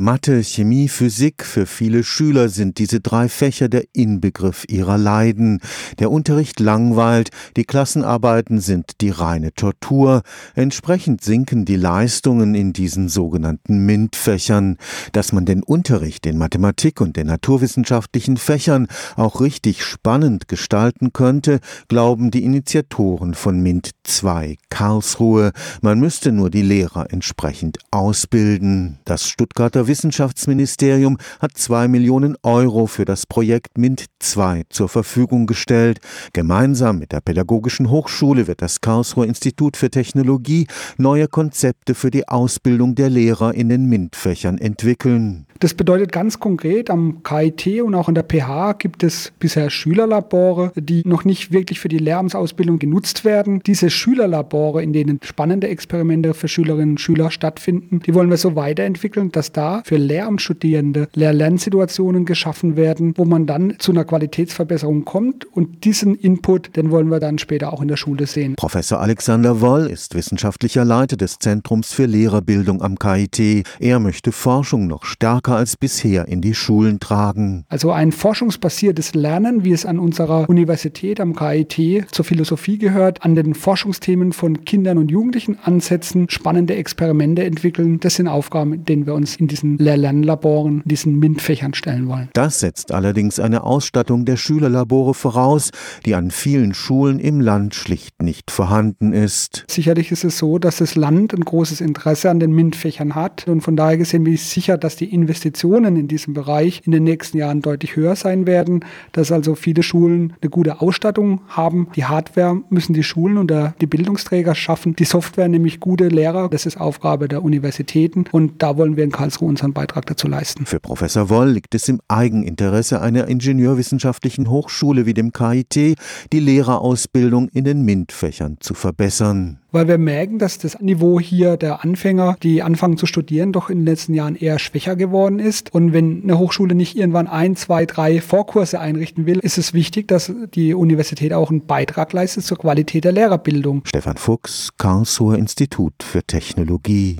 Mathe, Chemie, Physik, für viele Schüler sind diese drei Fächer der Inbegriff ihrer Leiden. Der Unterricht langweilt, die Klassenarbeiten sind die reine Tortur. Entsprechend sinken die Leistungen in diesen sogenannten MINT-Fächern. Dass man den Unterricht in Mathematik und den naturwissenschaftlichen Fächern auch richtig spannend gestalten könnte, glauben die Initiatoren von MINT 2 Karlsruhe. Man müsste nur die Lehrer entsprechend ausbilden. Das Stuttgarter Wissenschaftsministerium hat zwei Millionen Euro für das Projekt MINT 2 zur Verfügung gestellt. Gemeinsam mit der Pädagogischen Hochschule wird das Karlsruher Institut für Technologie neue Konzepte für die Ausbildung der Lehrer in den MINT-Fächern entwickeln. Das bedeutet ganz konkret, am KIT und auch an der PH gibt es bisher Schülerlabore, die noch nicht wirklich für die Lehramtsausbildung genutzt werden. Diese Schülerlabore, in denen spannende Experimente für Schülerinnen und Schüler stattfinden, die wollen wir so weiterentwickeln, dass da für Lehramtsstudierende Lehr-Lernsituationen geschaffen werden, wo man dann zu einer Qualitätsverbesserung kommt und diesen Input, den wollen wir dann später auch in der Schule sehen. Professor Alexander Woll ist wissenschaftlicher Leiter des Zentrums für Lehrerbildung am KIT. Er möchte Forschung noch stärker stärker als bisher in die Schulen tragen. Also ein forschungsbasiertes Lernen, wie es an unserer Universität am KIT zur Philosophie gehört, an den Forschungsthemen von Kindern und Jugendlichen ansetzen, spannende Experimente entwickeln. Das sind Aufgaben, denen wir uns in diesen Lehr-Lernlaboren, diesen MINT-Fächern stellen wollen. Das setzt allerdings eine Ausstattung der Schülerlabore voraus, die an vielen Schulen im Land schlicht nicht vorhanden ist. Sicherlich ist es so, dass das Land ein großes Interesse an den MINT-Fächern hat und von daher gesehen bin ich sicher, dass die Investitionen Investitionen in diesem Bereich in den nächsten Jahren deutlich höher sein werden, dass also viele Schulen eine gute Ausstattung haben. Die Hardware müssen die Schulen und die Bildungsträger schaffen. Die Software, nämlich gute Lehrer, das ist Aufgabe der Universitäten und da wollen wir in Karlsruhe unseren Beitrag dazu leisten. Für Professor Woll liegt es im Eigeninteresse einer ingenieurwissenschaftlichen Hochschule wie dem KIT, die Lehrerausbildung in den MINT-Fächern zu verbessern weil wir merken, dass das Niveau hier der Anfänger, die anfangen zu studieren, doch in den letzten Jahren eher schwächer geworden ist. Und wenn eine Hochschule nicht irgendwann ein, zwei, drei Vorkurse einrichten will, ist es wichtig, dass die Universität auch einen Beitrag leistet zur Qualität der Lehrerbildung. Stefan Fuchs, Karlsruher Institut für Technologie.